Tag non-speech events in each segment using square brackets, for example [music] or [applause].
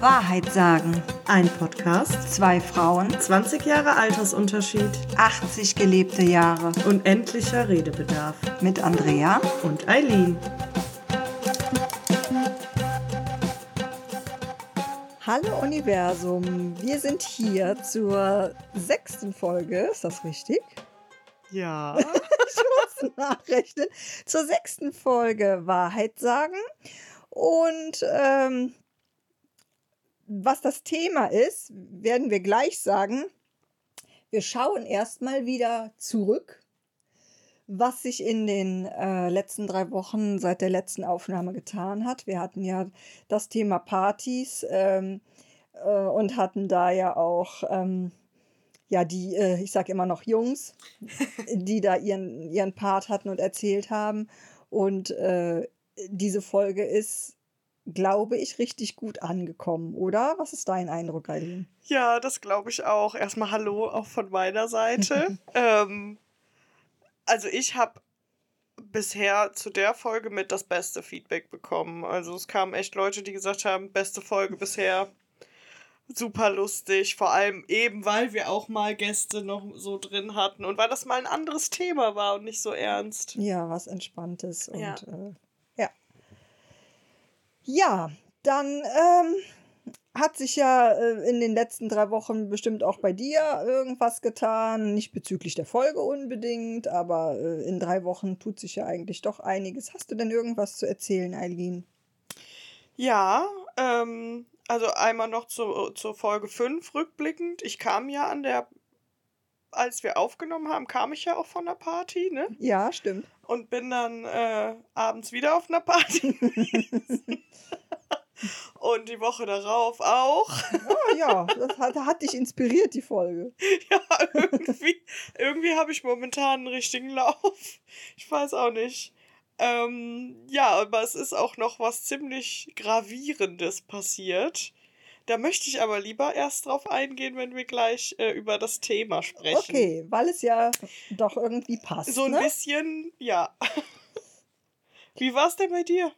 Wahrheit sagen. Ein Podcast, Zwei Frauen, 20 Jahre Altersunterschied, 80 gelebte Jahre. unendlicher Redebedarf. Mit Andrea. Und Eileen. Hallo Universum, wir sind hier zur sechsten Folge, ist das richtig? Ja. [laughs] Ich muss nachrechnen. Zur sechsten Folge Wahrheit sagen. Und ähm, was das Thema ist, werden wir gleich sagen. Wir schauen erstmal wieder zurück, was sich in den äh, letzten drei Wochen seit der letzten Aufnahme getan hat. Wir hatten ja das Thema Partys ähm, äh, und hatten da ja auch ähm, ja die, äh, ich sage immer noch Jungs, [laughs] die da ihren, ihren Part hatten und erzählt haben. Und äh, diese Folge ist, glaube ich, richtig gut angekommen, oder? Was ist dein Eindruck, Eileen? Ja, das glaube ich auch. Erstmal Hallo auch von meiner Seite. [laughs] ähm, also ich habe bisher zu der Folge mit das beste Feedback bekommen. Also es kamen echt Leute, die gesagt haben, beste Folge bisher. Super lustig, vor allem eben, weil wir auch mal Gäste noch so drin hatten und weil das mal ein anderes Thema war und nicht so ernst. Ja, was Entspanntes. Und Ja. Äh, ja. Dann ähm, hat sich ja äh, in den letzten drei Wochen bestimmt auch bei dir irgendwas getan. Nicht bezüglich der Folge unbedingt, aber äh, in drei Wochen tut sich ja eigentlich doch einiges. Hast du denn irgendwas zu erzählen, Eileen? Ja, ähm, also einmal noch zu, zur Folge 5 rückblickend. Ich kam ja an der, als wir aufgenommen haben, kam ich ja auch von der Party, ne? Ja, stimmt. Und bin dann äh, abends wieder auf einer Party. [laughs] Und die Woche darauf auch. Oh ja, das hat, hat dich inspiriert, die Folge. [laughs] Ja, irgendwie, irgendwie habe ich momentan einen richtigen Lauf. Ich weiß auch nicht. Ähm, ja, aber es ist auch noch was ziemlich Gravierendes passiert. Da möchte ich aber lieber erst drauf eingehen, wenn wir gleich äh, über das Thema sprechen. Okay, weil es ja doch irgendwie passt. So ein ne? bisschen, ja. [laughs] Wie war es denn bei dir?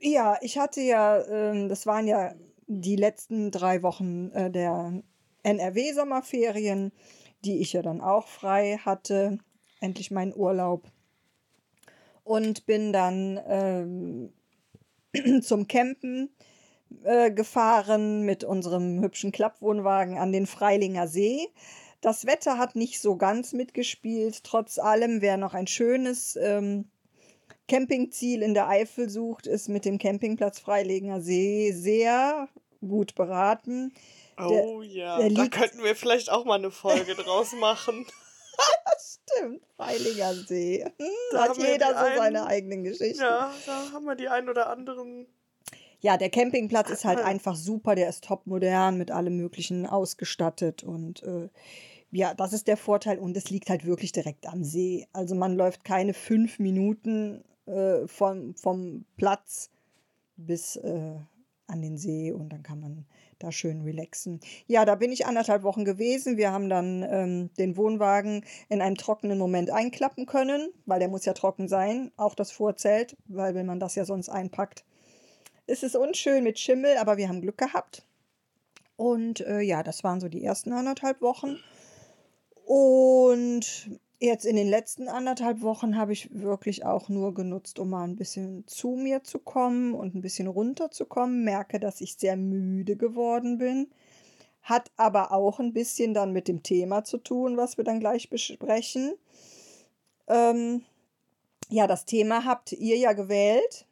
Ja, ich hatte ja, ähm, das waren ja die letzten drei Wochen äh, der NRW-Sommerferien, die ich ja dann auch frei hatte. Endlich meinen Urlaub. Und bin dann ähm, [clears throat] zum Campen äh, gefahren mit unserem hübschen Klappwohnwagen an den Freilinger See. Das Wetter hat nicht so ganz mitgespielt. Trotz allem, wer noch ein schönes ähm, Campingziel in der Eifel sucht, ist mit dem Campingplatz Freilinger See sehr gut beraten. Der- Oh ja, der da könnten wir vielleicht auch mal eine Folge draus machen. [laughs] [laughs] Stimmt, Freilinger See. Hm, Da hat jeder so seine einen- eigenen Geschichten. Ja, da haben wir die ein oder anderen. Ja, der Campingplatz ist halt einfach super, der ist top modern mit allem Möglichen ausgestattet und äh, ja, das ist der Vorteil und es liegt halt wirklich direkt am See. Also man läuft keine fünf Minuten äh, vom, vom Platz bis äh, an den See und dann kann man da schön relaxen. Ja, da bin ich anderthalb Wochen gewesen. Wir haben dann ähm, den Wohnwagen in einem trockenen Moment einklappen können, weil der muss ja trocken sein, auch das Vorzelt, weil wenn man das ja sonst einpackt, es ist unschön mit Schimmel, aber wir haben Glück gehabt. Und äh, ja, das waren so die ersten anderthalb Wochen. Und jetzt in den letzten anderthalb Wochen habe ich wirklich auch nur genutzt, um mal ein bisschen zu mir zu kommen und ein bisschen runterzukommen. Merke, dass ich sehr müde geworden bin. Hat aber auch ein bisschen dann mit dem Thema zu tun, was wir dann gleich besprechen. Ähm, ja, das Thema habt ihr ja gewählt.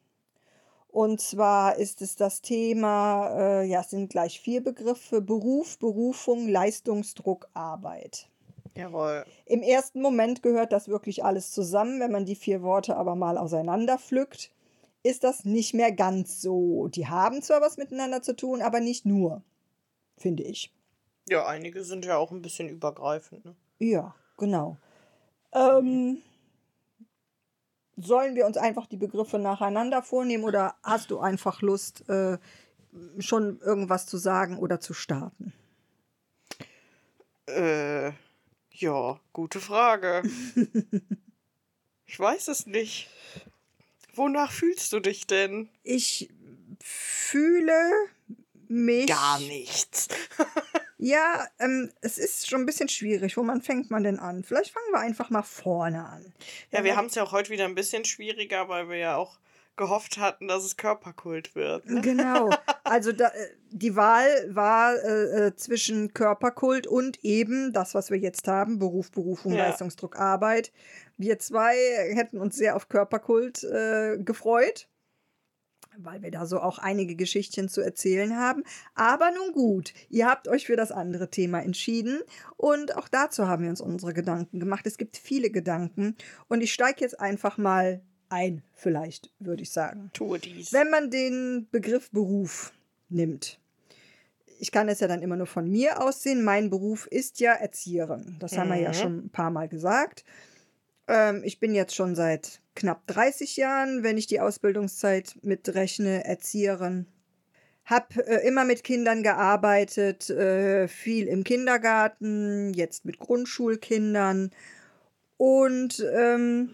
Und zwar ist es das Thema, äh, ja, es sind gleich vier Begriffe: Beruf, Berufung, Leistungsdruck, Arbeit. Jawohl. Im ersten Moment gehört das wirklich alles zusammen. Wenn man die vier Worte aber mal auseinander pflückt, ist das nicht mehr ganz so. Die haben zwar was miteinander zu tun, aber nicht nur, finde ich. Ja, einige sind ja auch ein bisschen übergreifend. Ne? Ja, genau. Ähm, sollen wir uns einfach die Begriffe nacheinander vornehmen oder hast du einfach Lust, äh, schon irgendwas zu sagen oder zu starten? Äh, ja, gute Frage. [laughs] ich weiß es nicht. Wonach fühlst du dich denn? Ich fühle mich. gar nichts. [laughs] Ja, ähm, es ist schon ein bisschen schwierig. Wo man fängt man denn an? Vielleicht fangen wir einfach mal vorne an. Ja, wir haben es ja auch heute wieder ein bisschen schwieriger, weil wir ja auch gehofft hatten, dass es Körperkult wird. Ne? Genau. [laughs] Also da, äh, die Wahl war äh, äh, zwischen Körperkult und eben das, was wir jetzt haben, Beruf, Berufung, Ja. Leistungsdruck, Arbeit. Wir zwei hätten uns sehr auf Körperkult äh, gefreut, weil wir da so auch einige Geschichtchen zu erzählen haben. Aber nun gut, ihr habt euch für das andere Thema entschieden und auch dazu haben wir uns unsere Gedanken gemacht. Es gibt viele Gedanken und ich steige jetzt einfach mal ein, vielleicht, würde ich sagen. Tue dies. Wenn man den Begriff Beruf nimmt, ich kann es ja dann immer nur von mir aussehen, mein Beruf ist ja Erzieherin. Das haben wir ja Mhm. schon ein paar Mal gesagt. Ähm, ich bin jetzt schon seit knapp 30 Jahren, wenn ich die Ausbildungszeit mitrechne, Erzieherin. Hab äh, immer mit Kindern gearbeitet, äh, viel im Kindergarten, jetzt mit Grundschulkindern. Und ähm,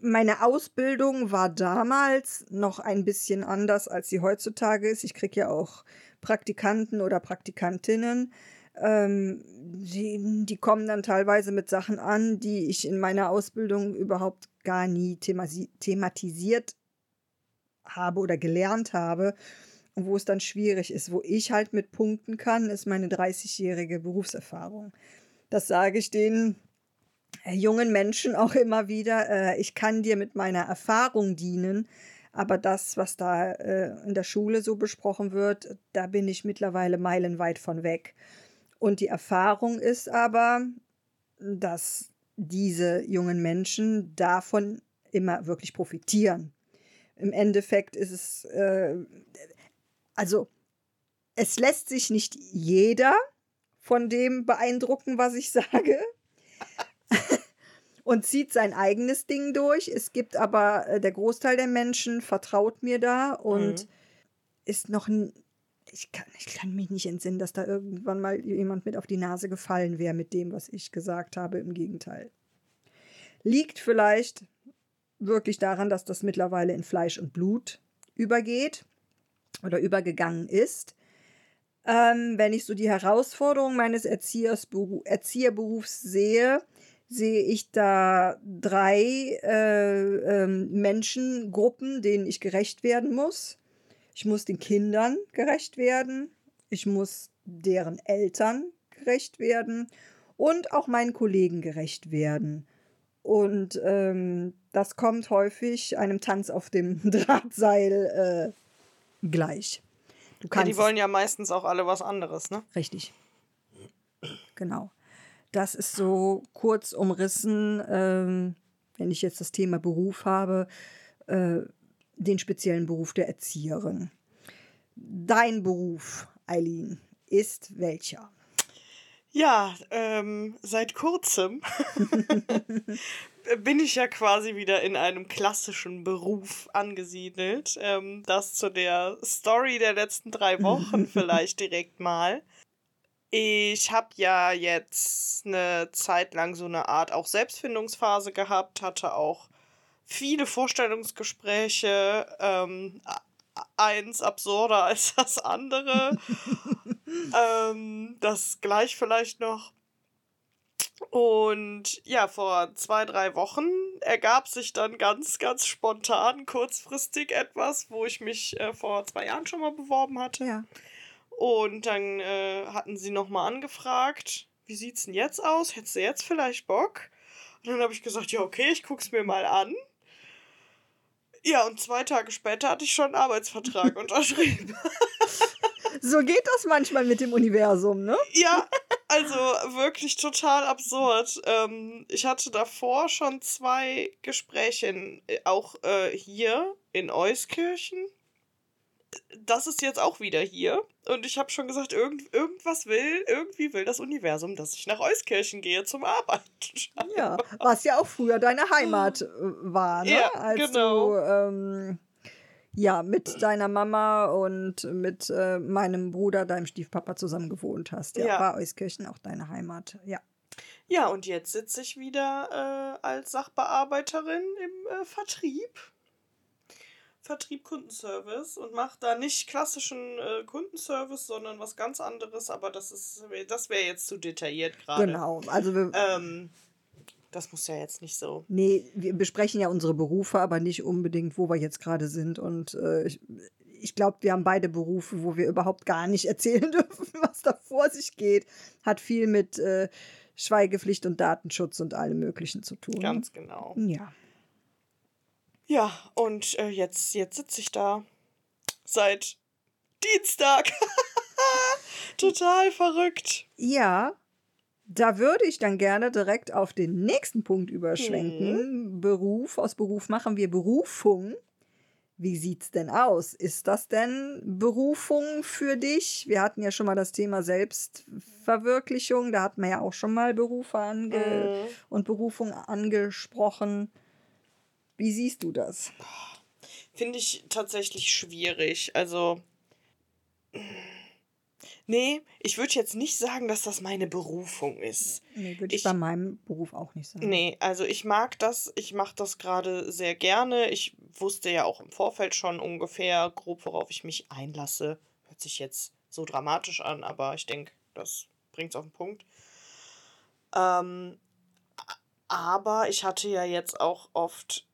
meine Ausbildung war damals noch ein bisschen anders, als sie heutzutage ist. Ich kriege ja auch Praktikanten oder Praktikantinnen. Ähm, die, die kommen dann teilweise mit Sachen an, die ich in meiner Ausbildung überhaupt gar nie thematisiert habe oder gelernt habe. Und wo es dann schwierig ist, wo ich halt mit punkten kann, ist meine 30-jährige Berufserfahrung. Das sage ich denen äh, jungen Menschen auch immer wieder, äh, ich kann dir mit meiner Erfahrung dienen, aber das, was da äh, in der Schule so besprochen wird, da bin ich mittlerweile meilenweit von weg. Und die Erfahrung ist aber, dass diese jungen Menschen davon immer wirklich profitieren. Im Endeffekt ist es, äh, also es lässt sich nicht jeder von dem beeindrucken, was ich sage [laughs] und zieht sein eigenes Ding durch. Es gibt aber, äh, der Großteil der Menschen vertraut mir da und Mhm. ist noch ich kann, ich kann mich nicht entsinnen, dass da irgendwann mal jemand mit auf die Nase gefallen wäre mit dem, was ich gesagt habe. Im Gegenteil. Liegt vielleicht wirklich daran, dass das mittlerweile in Fleisch und Blut übergeht oder übergegangen ist. Ähm, wenn ich so die Herausforderung meines Erziehersberu Erzieherberufs sehe, sehe ich da drei äh, ähm, Menschengruppen, denen ich gerecht werden muss. Ich muss den Kindern gerecht werden, ich muss deren Eltern gerecht werden und auch meinen Kollegen gerecht werden. Und ähm, das kommt häufig einem Tanz auf dem [laughs] Drahtseil äh, gleich. Du Ja, kannst die es- wollen ja meistens auch alle was anderes, ne? Richtig. Genau. Das ist so kurz umrissen, ähm, wenn ich jetzt das Thema Beruf habe, äh, den speziellen Beruf der Erzieherin. Dein Beruf, Eileen, ist welcher? Ja, ähm, seit kurzem [laughs] bin ich ja quasi wieder in einem klassischen Beruf angesiedelt. Ähm, das zu der Story der letzten drei Wochen [laughs] vielleicht direkt mal. Ich habe ja jetzt eine Zeit lang so eine Art auch Selbstfindungsphase gehabt, hatte auch viele Vorstellungsgespräche, ähm, eins absurder [laughs] als das andere. [laughs] ähm, das gleich vielleicht noch. Und ja, vor zwei, drei Wochen ergab sich dann ganz, ganz spontan, kurzfristig etwas, wo ich mich äh, vor zwei Jahren schon mal beworben hatte. Ja. Und dann äh, hatten sie nochmal angefragt, wie sieht's denn jetzt aus? Hättest du jetzt vielleicht Bock? Und dann habe ich gesagt, ja, okay, ich guck's mir mal an. Ja, und zwei Tage später hatte ich schon einen Arbeitsvertrag [laughs] unterschrieben. So geht das manchmal mit dem Universum, ne? Ja, also wirklich total absurd. Ähm, ich hatte davor schon zwei Gespräche, in, äh, auch äh, hier in Euskirchen. Das ist jetzt auch wieder hier. Und ich habe schon gesagt, irgend, irgendwas will, irgendwie will das Universum, dass ich nach Euskirchen gehe zum Arbeiten. Ja, was ja auch früher deine Heimat äh, war, ne? Ja, Als genau. du ähm, ja mit deiner Mama und mit äh, meinem Bruder, deinem Stiefpapa zusammen gewohnt hast. Ja, Ja. war Euskirchen auch deine Heimat. Ja. Ja, und jetzt sitze ich wieder äh, als Sachbearbeiterin im äh, Vertrieb. Vertrieb Kundenservice und mache da nicht klassischen äh, Kundenservice, sondern was ganz anderes, aber das ist das wäre jetzt zu detailliert gerade. Genau. Also wir, Ähm, das muss ja jetzt nicht so. Nee, wir besprechen ja unsere Berufe, aber nicht unbedingt, wo wir jetzt gerade sind. Und äh, ich, ich glaube, wir haben beide Berufe, wo wir überhaupt gar nicht [laughs] erzählen dürfen, was da vor sich geht. Hat viel mit äh, Schweigepflicht und Datenschutz und allem Möglichen zu tun. Ganz genau. Ja. Ja, und äh, jetzt, jetzt sitze ich da seit Dienstag. [laughs] Total verrückt. Ja, da würde ich dann gerne direkt auf den nächsten Punkt überschwenken. Beruf, aus Beruf machen wir Berufung. Wie sieht's denn aus? Ist das denn Berufung für dich? Wir hatten ja schon mal das Thema Selbstverwirklichung. Da hatten wir ja auch schon mal Berufe ange Mhm. und Berufung angesprochen. Wie siehst du das? Finde ich tatsächlich schwierig. Also. Nee, ich würde jetzt nicht sagen, dass das meine Berufung ist. Nee, würde ich, Ich- bei meinem Beruf auch nicht sagen. Nee, also ich mag das, ich mache das gerade sehr gerne. Ich wusste ja auch im Vorfeld schon ungefähr grob, worauf ich mich einlasse. Hört sich jetzt so dramatisch an, aber ich denke, das bringt es auf den Punkt. Ähm, aber ich hatte ja jetzt auch oft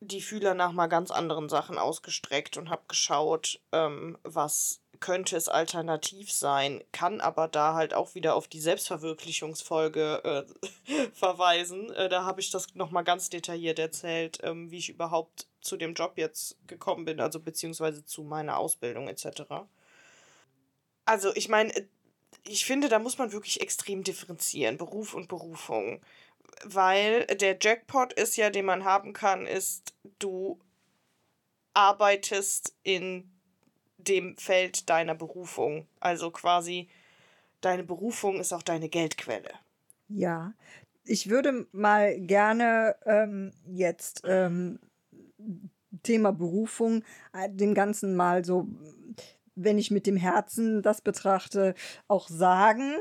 die Fühler nach mal ganz anderen Sachen ausgestreckt und habe geschaut, ähm, was könnte es alternativ sein, kann aber da halt auch wieder auf die Selbstverwirklichungsfolge äh, [laughs] verweisen. Äh, da habe ich das nochmal ganz detailliert erzählt, ähm, wie ich überhaupt zu dem Job jetzt gekommen bin, also beziehungsweise zu meiner Ausbildung etc. Also ich meine, äh, ich finde, da muss man wirklich extrem differenzieren, Beruf und Berufung. Weil der Jackpot ist ja, den man haben kann, ist, du arbeitest in dem Feld deiner Berufung. Also quasi, deine Berufung ist auch deine Geldquelle. Ja, ich würde mal gerne ähm, jetzt ähm, Thema Berufung äh, dem Ganzen mal so, wenn ich mit dem Herzen das betrachte, auch sagen,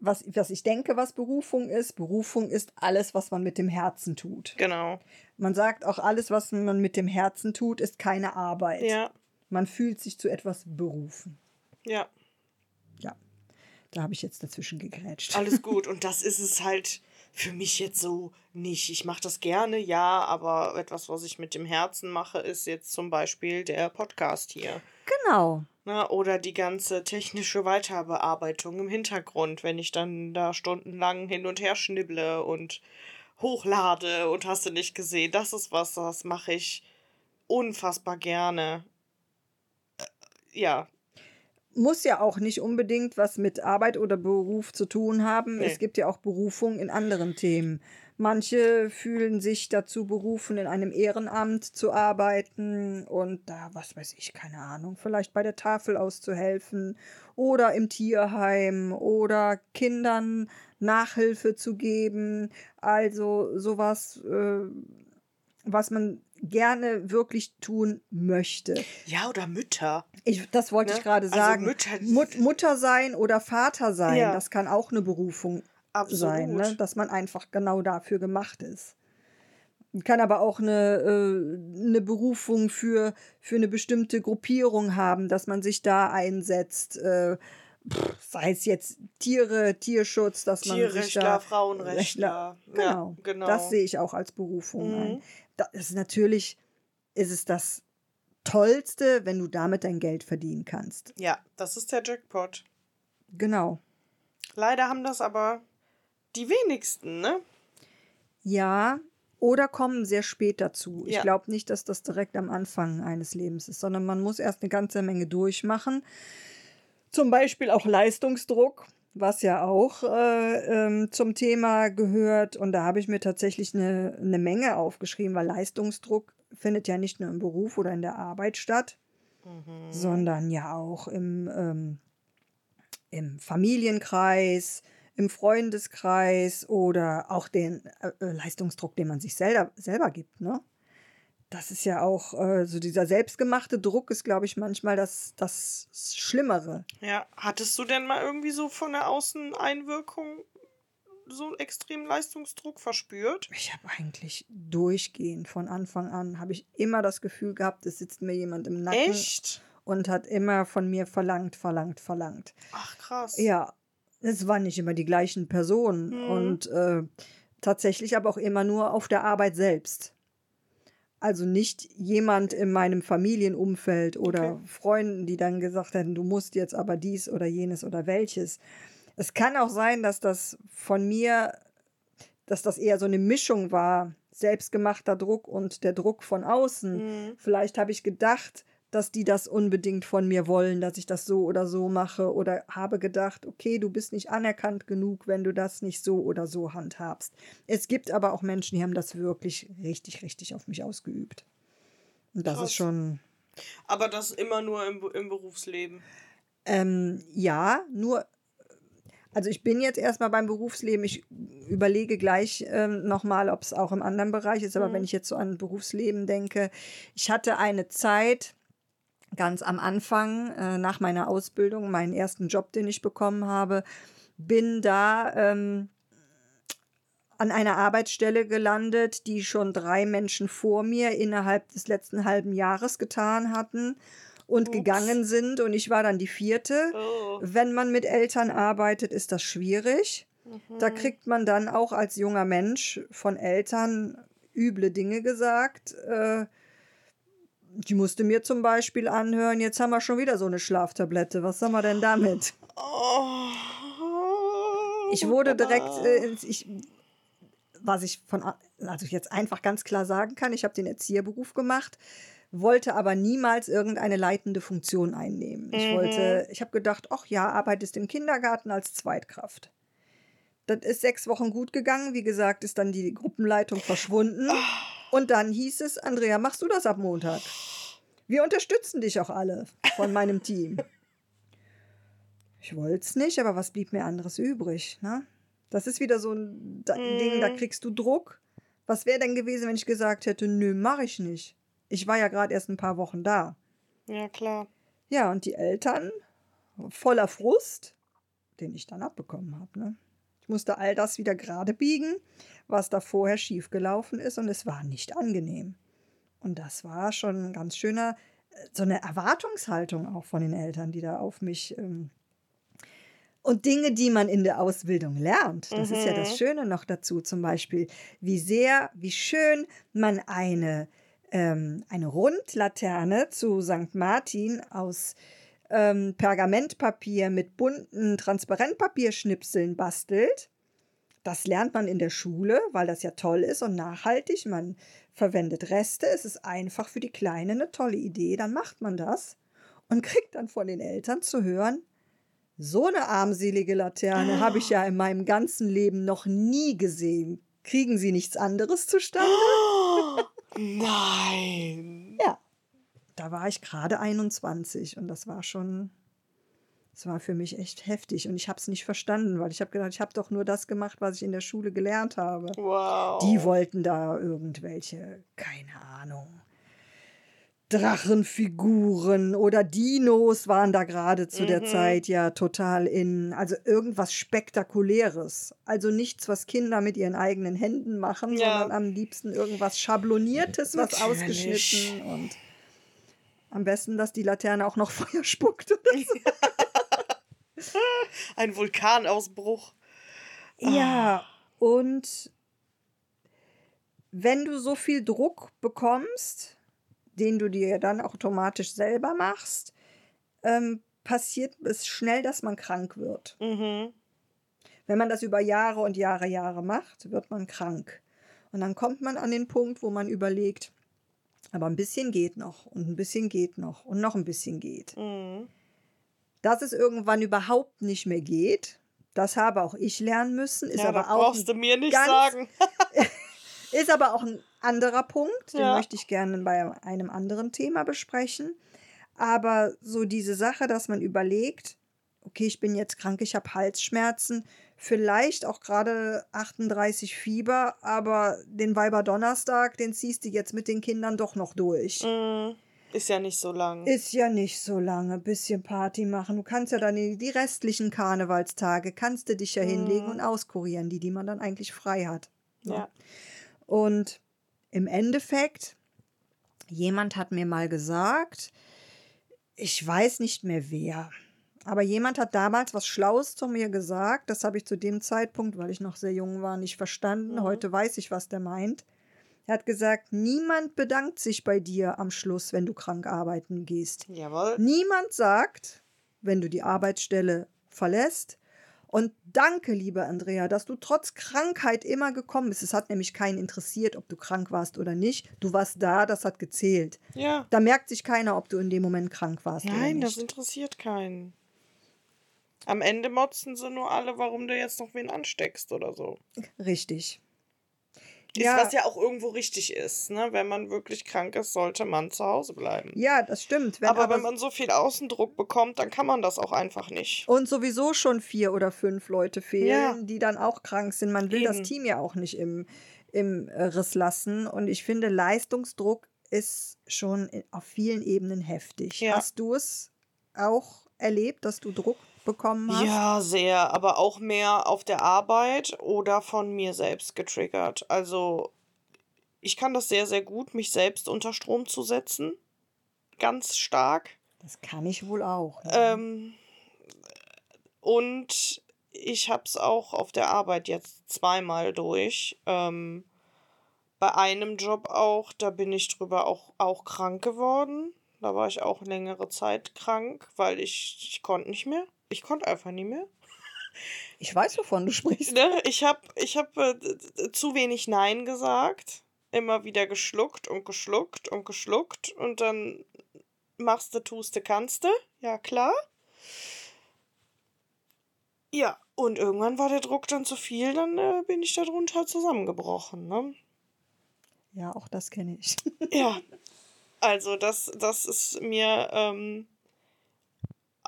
was, was ich denke, was Berufung ist. Berufung ist alles, was man mit dem Herzen tut. Genau. Man sagt auch, alles, was man mit dem Herzen tut, ist keine Arbeit. Ja, Man fühlt sich zu etwas berufen. ja. Da habe ich jetzt dazwischen gegrätscht. Alles [laughs] gut. Und das ist es halt für mich jetzt so nicht. Ich mache das gerne, ja, aber etwas, was ich mit dem Herzen mache, ist jetzt zum Beispiel der Podcast hier. Genau. Ne? Oder die ganze technische Weiterbearbeitung im Hintergrund, wenn ich dann da stundenlang hin und her schnibble und hochlade und hast du nicht gesehen. Das ist was, das mache ich unfassbar gerne. Äh, Ja, muss ja auch nicht unbedingt was mit Arbeit oder Beruf zu tun haben. Nee. Es gibt ja auch Berufung in anderen Themen. Manche fühlen sich dazu berufen, in einem Ehrenamt zu arbeiten und da, was weiß ich, keine Ahnung, vielleicht bei der Tafel auszuhelfen oder im Tierheim oder Kindern Nachhilfe zu geben. Also sowas, äh, was man gerne wirklich tun möchte. ja oder Mütter. Ich, das wollte Ne? ich gerade Also sagen. Mütter- Mut, Mutter sein oder Vater sein, Ja. das kann auch eine Berufung Absolut. sein, ne? dass man einfach genau dafür gemacht ist. Kann aber auch eine, äh, eine Berufung für, für eine bestimmte Gruppierung haben, dass man sich da einsetzt. Äh, sei es jetzt Tiere, Tierschutz, dass man sich Tierrechtler, da Frauenrechtler. Genau, Ja, genau. Das sehe ich auch als Berufung Mhm. ein. Das ist natürlich ist es das Tollste, wenn du damit dein Geld verdienen kannst. Ja, das ist der Jackpot. Genau. Leider haben das aber die wenigsten, ne? Ja, oder kommen sehr spät dazu. Ich Ja. glaube nicht, dass das direkt am Anfang eines Lebens ist, sondern man muss erst eine ganze Menge durchmachen. Zum Beispiel auch Leistungsdruck, was ja auch äh, ähm, zum Thema gehört. Und da habe ich mir tatsächlich eine, eine Menge aufgeschrieben, weil Leistungsdruck findet ja nicht nur im Beruf oder in der Arbeit statt, Mhm. sondern ja auch im, ähm, im Familienkreis, im Freundeskreis oder auch den äh, äh, Leistungsdruck, den man sich selber, selber gibt. Ne? Das ist ja auch äh, so dieser selbstgemachte Druck ist, glaube ich, manchmal das, das Schlimmere. Ja, hattest du denn mal irgendwie so von der Außeneinwirkung so extremen Leistungsdruck verspürt? Ich habe eigentlich durchgehend von Anfang an, habe ich immer das Gefühl gehabt, es sitzt mir jemand im Nacken Echt? und hat immer von mir verlangt, verlangt, verlangt. Ach krass. Ja, es waren nicht immer die gleichen Personen Mhm. und äh, tatsächlich aber auch immer nur auf der Arbeit selbst. Also nicht jemand in meinem Familienumfeld oder Okay. Freunden, die dann gesagt hätten, du musst jetzt aber dies oder jenes oder welches. Es kann auch sein, dass das von mir, dass das eher so eine Mischung war, selbstgemachter Druck und der Druck von außen. Mhm. Vielleicht habe ich gedacht, dass die das unbedingt von mir wollen, dass ich das so oder so mache oder habe gedacht, okay, du bist nicht anerkannt genug, wenn du das nicht so oder so handhabst. Es gibt aber auch Menschen, die haben das wirklich richtig, richtig auf mich ausgeübt. Und das Krass. ist schon, Aber das immer nur im, im Berufsleben. ähm, ja, nur, also ich bin jetzt erstmal beim Berufsleben, ich überlege gleich ähm, nochmal, ob es auch im anderen Bereich ist, aber Mhm. wenn ich jetzt so an Berufsleben denke, ich hatte eine Zeit, ganz am Anfang, äh, nach meiner Ausbildung, meinen ersten Job, den ich bekommen habe, bin da ähm, an einer Arbeitsstelle gelandet, die schon drei Menschen vor mir innerhalb des letzten halben Jahres getan hatten und Ups. gegangen sind. Und ich war dann die vierte. Oh. Wenn man mit Eltern arbeitet, ist das schwierig. Da Mhm. kriegt man dann auch als junger Mensch von Eltern üble Dinge gesagt. Äh, die musste mir zum Beispiel anhören, jetzt haben wir schon wieder so eine Schlaftablette. Was soll man denn damit? Oh. Ich wurde direkt, äh, ich, was ich von, also jetzt einfach ganz klar sagen kann, ich habe den Erzieherberuf gemacht, wollte aber niemals irgendeine leitende Funktion einnehmen. Ich Mhm. wollte, ich habe gedacht, ach ja, arbeitest im Kindergarten als Zweitkraft. Das ist sechs Wochen gut gegangen. Wie gesagt, ist dann die Gruppenleitung verschwunden. Und dann hieß es, Andrea, machst du das ab Montag? Wir unterstützen dich auch alle von meinem Team. [laughs] Ich wollte es nicht, aber was blieb mir anderes übrig? Ne? Das ist wieder so ein Mhm. Ding, da kriegst du Druck. Was wäre denn gewesen, wenn ich gesagt hätte, nö, mache ich nicht? Ich war ja gerade erst ein paar Wochen da. Ja, klar. Ja, und die Eltern voller Frust, den ich dann abbekommen habe. Ne? Musste all das wieder gerade biegen, was da vorher schiefgelaufen ist, und es war nicht angenehm. Und das war schon ein ganz schöner, äh, so eine Erwartungshaltung auch von den Eltern, die da auf mich. Ähm und Dinge, die man in der Ausbildung lernt. Das ist ja das Mhm. Schöne noch dazu, zum Beispiel, wie sehr, wie schön man eine, ähm, eine Rundlaterne zu St. Martin aus ähm, Pergamentpapier mit bunten Transparentpapierschnipseln bastelt. Das lernt man in der Schule, weil das ja toll ist und nachhaltig. Man verwendet Reste. Es ist einfach für die Kleinen eine tolle Idee. Dann macht man das und kriegt dann von den Eltern zu hören, so eine armselige Laterne habe ich ja in meinem ganzen Leben noch nie gesehen. Kriegen Sie nichts anderes zustande? [gasps] Nein. Ja. Da war ich gerade 21 und das war schon, das war für mich echt heftig und ich habe es nicht verstanden, weil ich habe gedacht, ich habe doch nur das gemacht, was ich in der Schule gelernt habe. Wow. Die wollten da irgendwelche, keine Ahnung, Drachenfiguren oder Dinos waren da gerade zu der Mhm. Zeit ja total in. Also irgendwas Spektakuläres. Also nichts, was Kinder mit ihren eigenen Händen machen, Ja. sondern am liebsten irgendwas Schabloniertes, was Natürlich. ausgeschnitten und am besten, dass die Laterne auch noch [laughs] Feuer spuckt. So. [laughs] Ein Vulkanausbruch. Ja, und wenn du so viel Druck bekommst, den du dir dann automatisch selber machst, ähm, passiert es schnell, dass man krank wird. Mhm. Wenn man das über Jahre und Jahre, Jahre macht, wird man krank. Und dann kommt man an den Punkt, wo man überlegt, aber ein bisschen geht noch und ein bisschen geht noch und noch ein bisschen geht. Mhm. Dass es irgendwann überhaupt nicht mehr geht, das habe auch ich lernen müssen, ist ja, aber auch brauchst du mir nicht ganz- sagen. [laughs] Ist aber auch ein anderer Punkt, den Ja. möchte ich gerne bei einem anderen Thema besprechen. Aber so diese Sache, dass man überlegt, okay, ich bin jetzt krank, ich habe Halsschmerzen, vielleicht auch gerade 38 Fieber, aber den Weiberdonnerstag, den ziehst du jetzt mit den Kindern doch noch durch. Mhm. Ist ja nicht so lang. Ist ja nicht so lange, bisschen Party machen. Du kannst ja dann die, restlichen Karnevalstage, kannst du dich ja hinlegen Mhm. und auskurieren, die, die man dann eigentlich frei hat. ja. Und im Endeffekt, jemand hat mir mal gesagt, ich weiß nicht mehr wer, aber jemand hat damals was Schlaues zu mir gesagt. Das habe ich zu dem Zeitpunkt, weil ich noch sehr jung war, nicht verstanden. Mhm. Heute weiß ich, was der meint. Er hat gesagt, niemand bedankt sich bei dir am Schluss, wenn du krank arbeiten gehst. Jawohl. Niemand sagt, wenn du die Arbeitsstelle verlässt, und danke, liebe Andrea, dass du trotz Krankheit immer gekommen bist. Es hat nämlich keinen interessiert, ob du krank warst oder nicht. Du warst da, das hat gezählt. Ja. Da merkt sich keiner, ob du in dem Moment krank warst Nein, oder das nicht. interessiert keinen. Am Ende motzen sie nur alle, warum du jetzt noch wen ansteckst oder so. Richtig. Ist, Ja. was ja auch irgendwo richtig ist. Ne? Wenn man wirklich krank ist, sollte man zu Hause bleiben. Ja, das stimmt. Wenn aber, wenn man so viel Außendruck bekommt, dann kann man das auch einfach nicht. und sowieso schon vier oder fünf Leute fehlen, Ja. die dann auch krank sind. Man will das Eben. Team ja auch nicht im, im äh, Riss lassen. Und ich finde, Leistungsdruck ist schon in- auf vielen Ebenen heftig. Ja. Hast du es auch erlebt, dass du Druck bekommen hast? Ja, sehr, aber auch mehr auf der Arbeit oder von mir selbst getriggert. Also, ich kann das sehr, sehr gut, mich selbst unter Strom zu setzen. Ganz stark. Das kann ich wohl auch. ne? Ähm, und ich habe es auch auf der Arbeit jetzt zweimal durch. Ähm, bei einem Job auch, da bin ich drüber auch, auch krank geworden. Da war ich auch längere Zeit krank, weil ich, ich konnte nicht mehr. Ich konnte einfach nicht mehr. Ich weiß, wovon du sprichst. Ne? Ich habe ich hab, äh, zu wenig Nein gesagt. Immer wieder geschluckt und geschluckt und geschluckt. Und dann machst du, tust du, kannst du. Ja, klar. Ja, und irgendwann war der Druck dann zu viel, dann äh, bin ich darunter zusammengebrochen. Ne? Ja, auch das kenne ich. Ja, [laughs] also das, das ist mir ähm,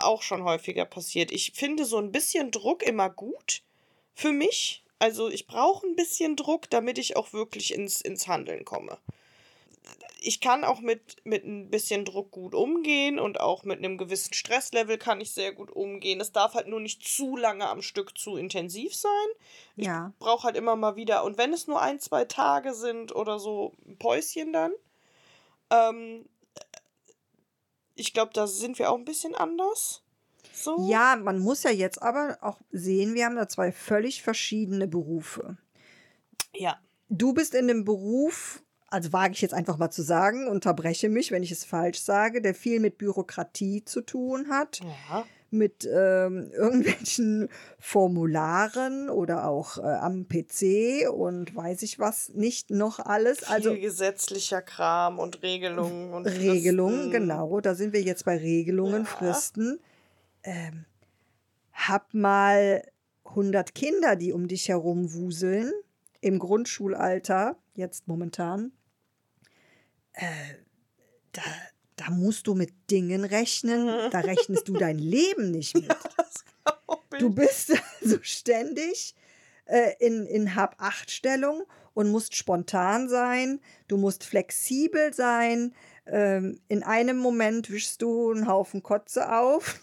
auch schon häufiger passiert. Ich finde so ein bisschen Druck immer gut für mich. Also ich brauche ein bisschen Druck, damit ich auch wirklich ins, ins Handeln komme. Ich kann auch mit, mit ein bisschen Druck gut umgehen und auch mit einem gewissen Stresslevel kann ich sehr gut umgehen. Es darf halt nur nicht zu lange am Stück zu intensiv sein ja. brauche halt immer mal wieder. Und wenn es nur ein, zwei Tage sind oder so, ein Päuschen dann. Ähm, ich glaube, da sind wir auch ein bisschen anders. So. Ja, man muss ja jetzt aber auch sehen, wir haben da zwei völlig verschiedene Berufe. Ja. Du bist in dem Beruf, also wage ich jetzt einfach mal zu sagen, unterbreche mich, wenn ich es falsch sage, der viel mit Bürokratie zu tun hat, Ja. Mit ähm, [laughs] irgendwelchen Formularen oder auch äh, am PC und weiß ich was nicht noch alles. Also Viel gesetzlicher Kram und Regelungen und Regelungen, genau. Da sind wir jetzt bei Regelungen, Ja. Fristen. Ähm, hab mal 100 Kinder, die um dich herum wuseln, im Grundschulalter, jetzt momentan. Äh, da, da musst du mit Dingen rechnen, da rechnest du dein Leben nicht mit. [laughs] Ich. Du bist also ständig äh, in, in Hab-Acht-Stellung und musst spontan sein, du musst flexibel sein. Ähm, in einem Moment wischst du einen Haufen Kotze auf.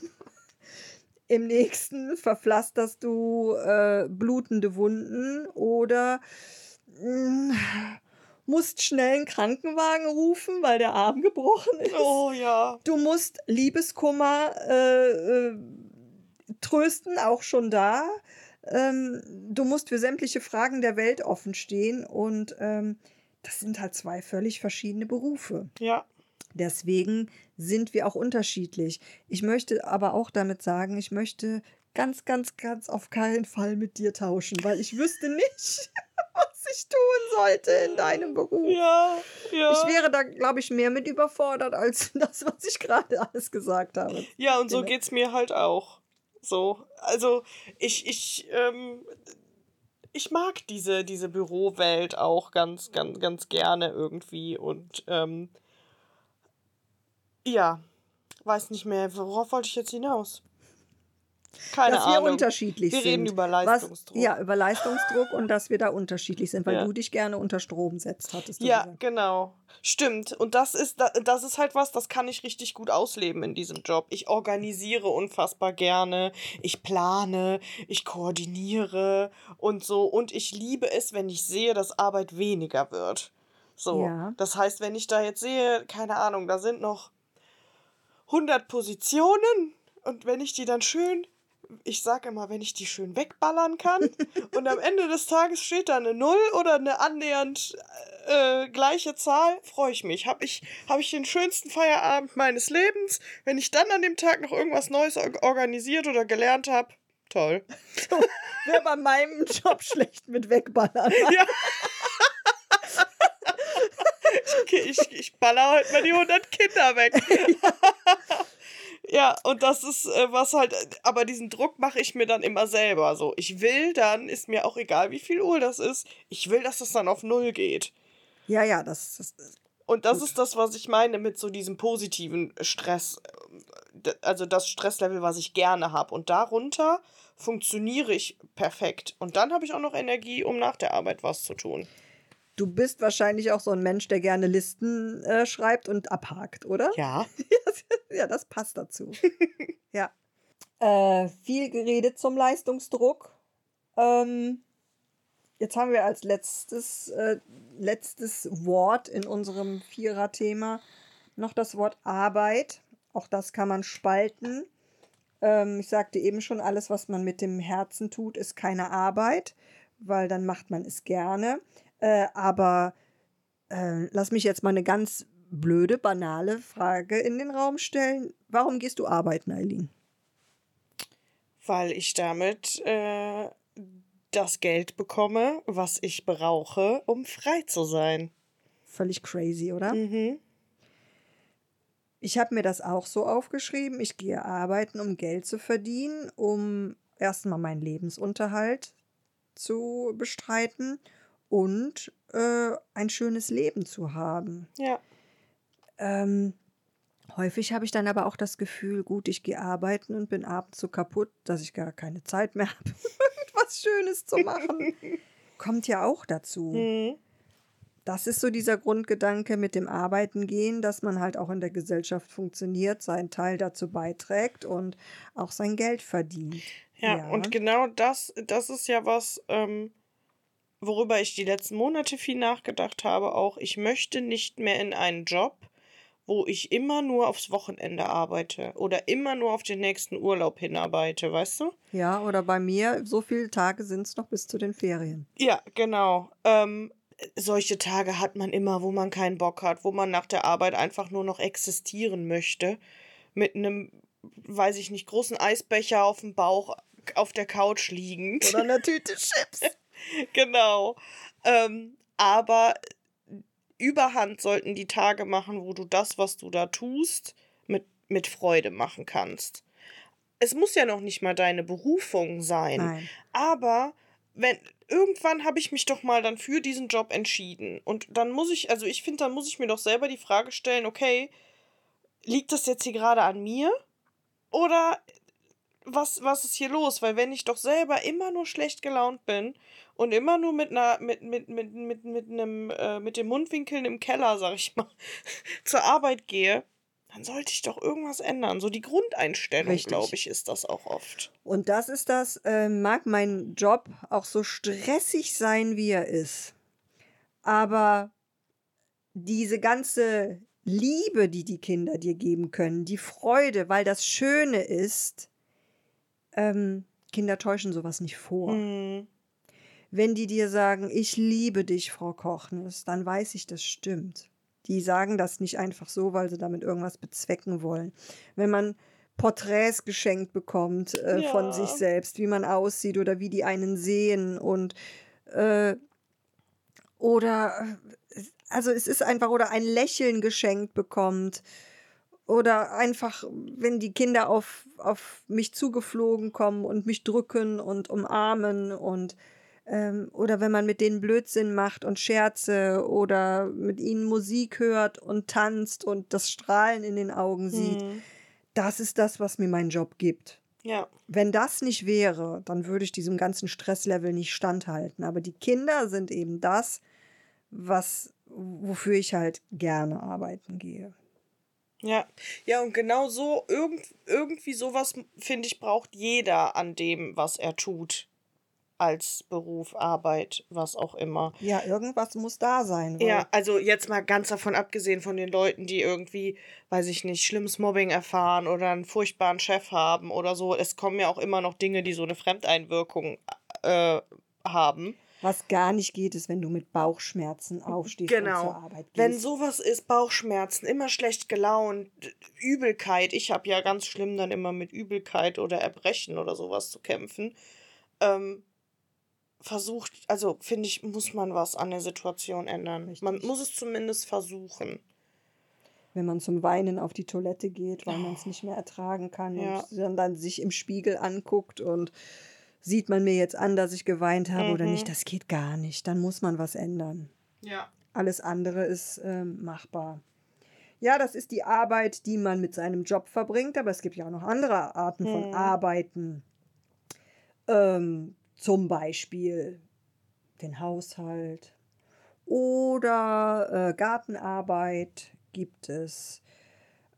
[laughs] Im nächsten verpflasterst du äh, blutende Wunden oder mh, musst schnell einen Krankenwagen rufen, weil der Arm gebrochen ist. Oh ja. Du musst Liebeskummer äh, äh, trösten, auch schon da. Ähm, du musst für sämtliche Fragen der Welt offen stehen und ähm, das sind halt zwei völlig verschiedene Berufe. Ja. Deswegen sind wir auch unterschiedlich. Ich möchte aber auch damit sagen, ich möchte ganz, ganz, ganz auf keinen Fall mit dir tauschen, weil ich wüsste nicht, [laughs] ich tun sollte in deinem Beruf. Ja. Ja. Ich wäre da, glaube ich, mehr mit überfordert als [laughs] das, was ich gerade alles gesagt habe. Ja, und so Genau. geht's mir halt auch. So. Also, ich, ich, ähm, ich mag diese, diese Bürowelt auch ganz, ganz, ganz gerne irgendwie. Und ähm, ja, weiß nicht mehr, worauf wollte ich jetzt hinaus? Keine dass wir Ahnung. unterschiedlich Wir sind. reden über Was- Leistungsdruck. ja, über Leistungsdruck und dass wir da unterschiedlich sind, weil Ja. du dich gerne unter Strom setzt, hattest du Ja, gesagt. genau. Stimmt. Und das ist, da- das ist halt was, das kann ich richtig gut ausleben in diesem Job. Ich organisiere unfassbar gerne. Ich plane, ich koordiniere und so. Und ich liebe es, wenn ich sehe, dass Arbeit weniger wird. So. Ja. Das heißt, wenn ich da jetzt sehe, keine Ahnung, da sind noch 100 Positionen und wenn ich die dann schön, ich sage immer, wenn ich die schön wegballern kann [laughs] und am Ende des Tages steht da eine Null oder eine annähernd äh, gleiche Zahl, freue ich mich. Habe ich, hab ich den schönsten Feierabend meines Lebens. Wenn ich dann an dem Tag noch irgendwas Neues or- organisiert oder gelernt habe, toll. [laughs] Wäre bei meinem Job schlecht mit wegballern. Ja. [laughs] Okay, ich, ich baller heute mal die 100 Kinder weg. Ja, und das ist äh, was halt, aber diesen Druck mache ich mir dann immer selber so. Ich will dann, ist mir auch egal, wie viel Uhr das ist, ich will, dass das dann auf Null geht. Ja, ja, das, das Und das ist das, was ich meine mit so diesem positiven Stress. D- Also das Stresslevel, was ich gerne habe. Und darunter funktioniere ich perfekt. Und dann habe ich auch noch Energie, um nach der Arbeit was zu tun. Du bist wahrscheinlich auch so ein Mensch, der gerne Listen äh, schreibt und abhakt, oder? Ja. [laughs] Ja, das passt dazu. [laughs] ja. Äh, viel geredet zum Leistungsdruck. Ähm, jetzt haben wir als letztes, äh, letztes Wort in unserem Vierer-Thema noch das Wort Arbeit. Auch das kann man spalten. Ähm, ich sagte eben schon, alles, was man mit dem Herzen tut, ist keine Arbeit, weil dann macht man es gerne. Äh, aber äh, lass mich jetzt mal eine ganz blöde, banale Frage in den Raum stellen. Warum gehst du arbeiten, Eileen? Weil ich damit äh, das Geld bekomme, was ich brauche, um frei zu sein. Völlig crazy, oder? Mhm. Ich habe mir das auch so aufgeschrieben. Ich gehe arbeiten, um Geld zu verdienen, um erstmal meinen Lebensunterhalt zu bestreiten und äh, ein schönes Leben zu haben. Ja. Ähm, häufig habe ich dann aber auch das Gefühl, gut, ich gehe arbeiten und bin abends so kaputt, dass ich gar keine Zeit mehr [laughs] habe, irgendwas Schönes zu machen. [laughs] Kommt ja auch dazu. Mhm. Das ist so dieser Grundgedanke mit dem Arbeiten gehen, dass man halt auch in der Gesellschaft funktioniert, seinen Teil dazu beiträgt und auch sein Geld verdient. Ja, und genau das, das ist ja was, ähm, worüber ich die letzten Monate viel nachgedacht habe. Auch ich möchte nicht mehr in einen Job, wo ich immer nur aufs Wochenende arbeite oder immer nur auf den nächsten Urlaub hinarbeite, weißt du? Ja, oder bei mir, so viele Tage sind es noch bis zu den Ferien. Ja, genau. Ähm, solche Tage hat man immer, wo man keinen Bock hat, wo man nach der Arbeit einfach nur noch existieren möchte. Mit einem, weiß ich nicht, großen Eisbecher auf dem Bauch auf der Couch liegend. Oder eine Tüte Chips. [laughs] [laughs] genau. Ähm, aber überhand sollten die Tage machen, wo du das, was du da tust, mit, mit Freude machen kannst. Es muss ja noch nicht mal deine Berufung sein. Nein. Aber wenn irgendwann habe ich mich doch mal dann für diesen Job entschieden und dann muss ich, also ich finde, dann muss ich mir doch selber die Frage stellen, okay, liegt das jetzt hier gerade an mir oder was was ist hier los? Weil wenn ich doch selber immer nur schlecht gelaunt bin und immer nur mit einer mit mit mit mit mit einem äh, mit dem Mundwinkeln im Keller, sag ich mal, [laughs] zur Arbeit gehe, dann sollte ich doch irgendwas ändern. So die Grundeinstellung, glaube ich, ist das auch oft. Und das ist das, äh, mag mein Job auch so stressig sein, wie er ist. Aber diese ganze Liebe, die die Kinder dir geben können, die Freude, weil das Schöne ist, ähm, Kinder täuschen sowas nicht vor. Hm. Wenn die dir sagen, ich liebe dich, Frau Kochnis, dann weiß ich, das stimmt. Die sagen das nicht einfach so, weil sie damit irgendwas bezwecken wollen. Wenn man Porträts geschenkt bekommt äh, Ja. von sich selbst, wie man aussieht oder wie die einen sehen und äh, oder äh, also es ist einfach oder ein Lächeln geschenkt bekommt oder einfach, wenn die Kinder auf, auf mich zugeflogen kommen und mich drücken und umarmen und ähm, oder wenn man mit denen Blödsinn macht und Scherze oder mit ihnen Musik hört und tanzt und das Strahlen in den Augen sieht. Hm. Das ist das, was mir mein Job gibt. Ja. Wenn das nicht wäre, dann würde ich diesem ganzen Stresslevel nicht standhalten. Aber die Kinder sind eben das, was, wofür ich halt gerne arbeiten gehe. Ja, ja, und genau so, irgend, irgendwie sowas, finde ich, braucht jeder an dem, was er tut. Als Beruf, Arbeit, was auch immer. Ja, irgendwas muss da sein. Ja, also jetzt mal ganz davon abgesehen von den Leuten, die irgendwie, weiß ich nicht, schlimmes Mobbing erfahren oder einen furchtbaren Chef haben oder so. Es kommen ja auch immer noch Dinge, die so eine Fremdeinwirkung äh, haben. Was gar nicht geht, ist, wenn du mit Bauchschmerzen aufstehst und zur Genau. Arbeit gehst. Wenn sowas ist, Bauchschmerzen, immer schlecht gelaunt, Übelkeit. Ich habe ja ganz schlimm dann immer mit Übelkeit oder Erbrechen oder sowas zu kämpfen. Ähm, versucht, also finde ich, muss man was an der Situation ändern. Man Richtig. muss es zumindest versuchen. wenn man zum Weinen auf die Toilette geht, weil man es nicht mehr ertragen kann Ja. und dann, dann sich im Spiegel anguckt und sieht man mir jetzt an, dass ich geweint habe oder Mhm. nicht, das geht gar nicht. Dann muss man was ändern. Ja. Alles andere ist ähm, machbar. Ja, das ist die Arbeit, die man mit seinem Job verbringt, aber es gibt ja auch noch andere Arten von Mhm. Arbeiten. Ähm, zum Beispiel den Haushalt oder äh, Gartenarbeit gibt es.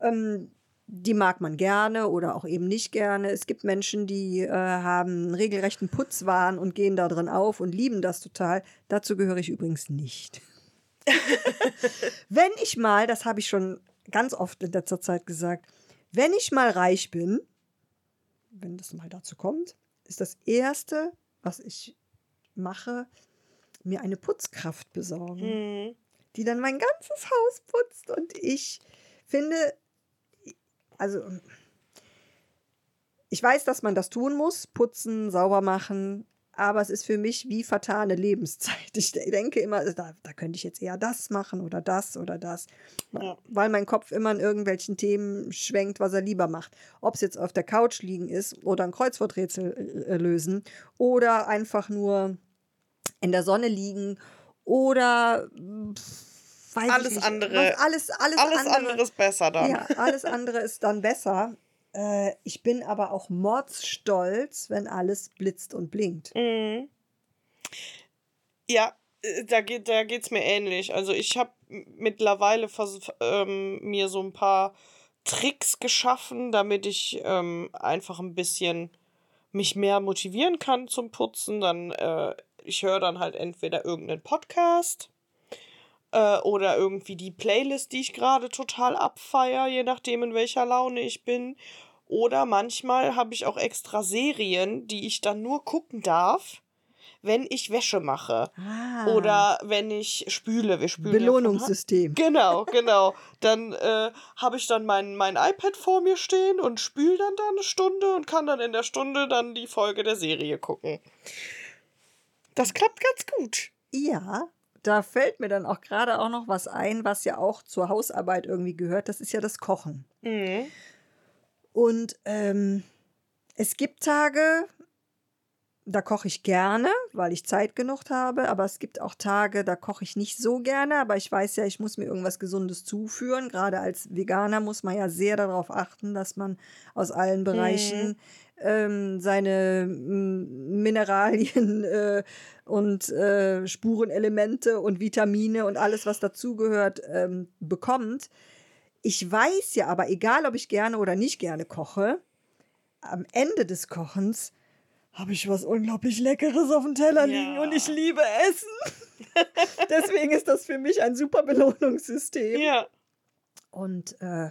Ähm, die mag man gerne oder auch eben nicht gerne. Es gibt Menschen, die äh, haben einen regelrechten Putzwahn und gehen da drin auf und lieben das total. Dazu gehöre ich übrigens nicht. [laughs] wenn ich mal, das habe ich schon ganz oft in letzter Zeit gesagt, wenn ich mal reich bin, wenn das mal dazu kommt, ist das Erste, was ich mache, mir eine Putzkraft besorgen Mhm. die dann mein ganzes Haus putzt. Und ich finde, also ich weiß, dass man das tun muss, putzen, sauber machen, aber es ist für mich wie vertane Lebenszeit. [laughs] Ich denke immer, da, da könnte ich jetzt eher das machen oder das oder das, Ja. weil mein Kopf immer in irgendwelchen Themen schwenkt, was er lieber macht. Ob es jetzt auf der Couch liegen ist oder ein Kreuzworträtsel äh, lösen oder einfach nur in der Sonne liegen oder pff, weiß ich Alles nicht, andere- was, alles, alles, Alles andere, andere ist besser dann. Ja, [laughs] alles andere ist dann besser. Äh, ich bin aber auch mordsstolz, wenn alles blitzt und blinkt. Mhm. Ja, äh, da geht da geht's mir ähnlich. Also ich habe mittlerweile ähm, mir so ein paar Tricks geschaffen, damit ich ähm, einfach ein bisschen mich mehr motivieren kann zum Putzen. Dann äh, ich höre dann halt entweder irgendeinen Podcast äh, oder irgendwie die Playlist, die ich gerade total abfeier, je nachdem in welcher Laune ich bin. Oder manchmal habe ich auch extra Serien, die ich dann nur gucken darf, wenn ich Wäsche mache. Ah, Oder wenn ich spüle. Wir spülen ja. Belohnungssystem. Genau, genau. Dann äh, habe ich dann mein, mein iPad vor mir stehen und spüle dann da eine Stunde und kann dann in der Stunde dann die Folge der Serie gucken. Das klappt ganz gut. Ja, da fällt mir dann auch gerade auch noch was ein, was ja auch zur Hausarbeit irgendwie gehört. Das ist ja das Kochen. Mhm. Und ähm, es gibt Tage, da koche ich gerne, weil ich Zeit genug habe, aber es gibt auch Tage, da koche ich nicht so gerne, aber ich weiß ja, ich muss mir irgendwas Gesundes zuführen. Gerade als Veganer muss man ja sehr darauf achten, dass man aus allen Bereichen ähm, seine mm, Mineralien [laughs] äh, und äh, Spurenelemente und Vitamine und alles, was dazugehört, ähm, bekommt. Ich weiß ja aber, egal ob ich gerne oder nicht gerne koche, am Ende des Kochens habe ich was unglaublich Leckeres auf dem Teller Ja. liegen und ich liebe Essen. [laughs] Deswegen ist das für mich ein super Belohnungssystem. Ja. Und äh,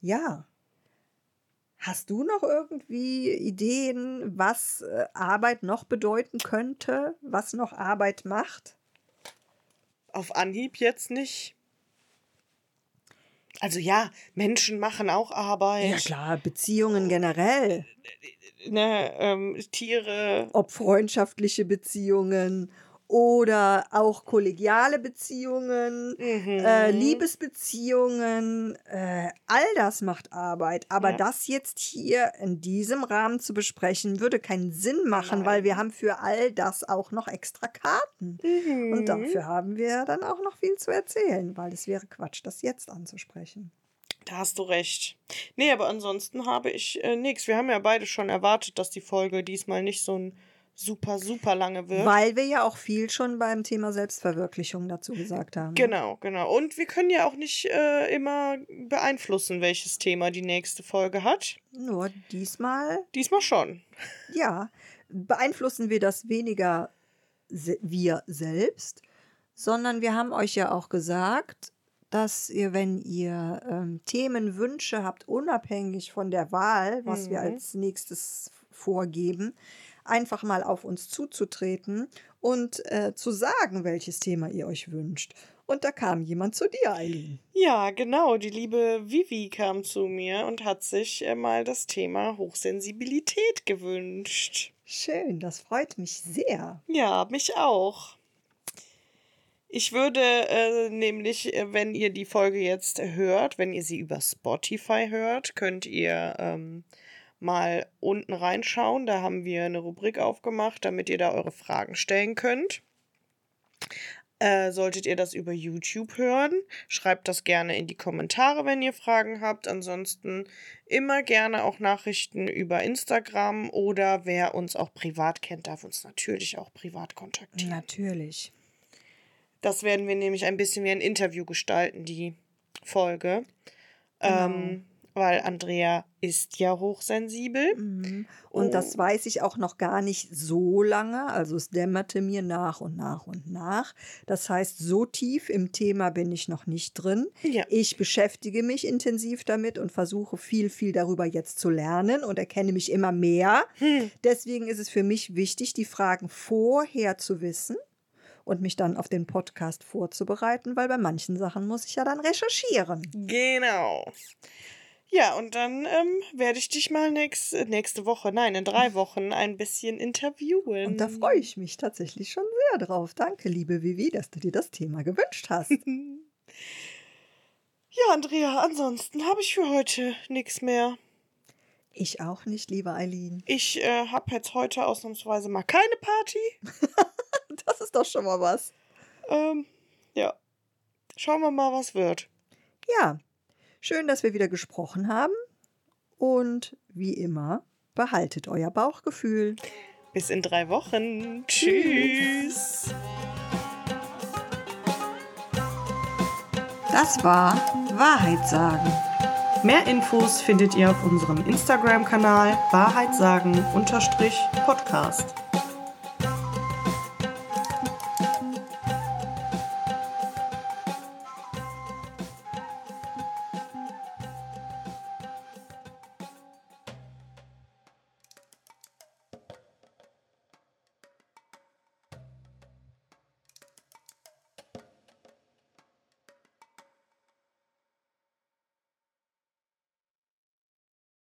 ja, hast du noch irgendwie Ideen, was äh, Arbeit noch bedeuten könnte, was noch Arbeit macht? Auf Anhieb jetzt nicht. Also ja, Menschen machen auch Arbeit. Ja klar, Beziehungen generell, Ne, ähm, Tiere. ob freundschaftliche Beziehungen oder auch kollegiale Beziehungen. Mhm. Äh, Liebesbeziehungen, äh, all das macht Arbeit. Aber Ja. das jetzt hier in diesem Rahmen zu besprechen, würde keinen Sinn machen, Nein. weil wir haben für all das auch noch extra Karten. Mhm. Und dafür haben wir dann auch noch viel zu erzählen, weil es wäre Quatsch, das jetzt anzusprechen. Da hast du recht. Nee, aber ansonsten habe ich äh, nichts. Wir haben ja beide schon erwartet, dass die Folge diesmal nicht so ein super, super lange wird. Weil wir ja auch viel schon beim Thema Selbstverwirklichung dazu gesagt haben. Genau, genau. Und wir können ja auch nicht äh, immer beeinflussen, welches Thema die nächste Folge hat. Nur diesmal, Diesmal schon. ja, beeinflussen wir das weniger se wir selbst, sondern wir haben euch ja auch gesagt, dass ihr, wenn ihr ähm, Themenwünsche habt, unabhängig von der Wahl, was wir Mhm. als nächstes vorgeben, einfach mal auf uns zuzutreten und äh, zu sagen, welches Thema ihr euch wünscht. Und da kam jemand zu dir, Eileen. Ja, genau. Die liebe Vivi kam zu mir und hat sich äh, mal das Thema Hochsensibilität gewünscht. Schön, das freut mich sehr. Ja, mich auch. Ich würde äh, nämlich, äh, wenn ihr die Folge jetzt hört, wenn ihr sie über Spotify hört, könnt ihr ähm, mal unten reinschauen. Da haben wir eine Rubrik aufgemacht, damit ihr da eure Fragen stellen könnt. Äh, solltet ihr das über YouTube hören, schreibt das gerne in die Kommentare, wenn ihr Fragen habt. Ansonsten immer gerne auch Nachrichten über Instagram oder wer uns auch privat kennt, darf uns natürlich auch privat kontaktieren. Natürlich. Das werden wir nämlich ein bisschen wie ein Interview gestalten, die Folge. Ähm, weil Andrea ist ja hochsensibel. Mhm. Und das Oh. weiß ich auch noch gar nicht so lange. Also es dämmerte mir nach und nach und nach. Das heißt, so tief im Thema bin ich noch nicht drin. Ja. Ich beschäftige mich intensiv damit und versuche viel, viel darüber jetzt zu lernen und erkenne mich immer mehr. Hm. Deswegen ist es für mich wichtig, die Fragen vorher zu wissen und mich dann auf den Podcast vorzubereiten, weil bei manchen Sachen muss ich ja dann recherchieren. Genau. Ja, und dann ähm, werde ich dich mal nächst, äh, nächste Woche, nein, in drei Wochen ein bisschen interviewen. Und da freue ich mich tatsächlich schon sehr drauf. Danke, liebe Vivi, dass du dir das Thema gewünscht hast. [laughs] Ja, Andrea, ansonsten habe ich für heute nichts mehr. Ich auch nicht, liebe Eileen. Ich äh, habe jetzt heute ausnahmsweise mal keine Party. [laughs] Das ist doch schon mal was. Ähm, ja. Schauen wir mal, was wird. Ja, schön, dass wir wieder gesprochen haben. Und wie immer, behaltet euer Bauchgefühl. Bis in drei Wochen. Tschüss. Das war Wahrheit sagen. Mehr Infos findet ihr auf unserem Instagram-Kanal Wahrheitssagen-Podcast.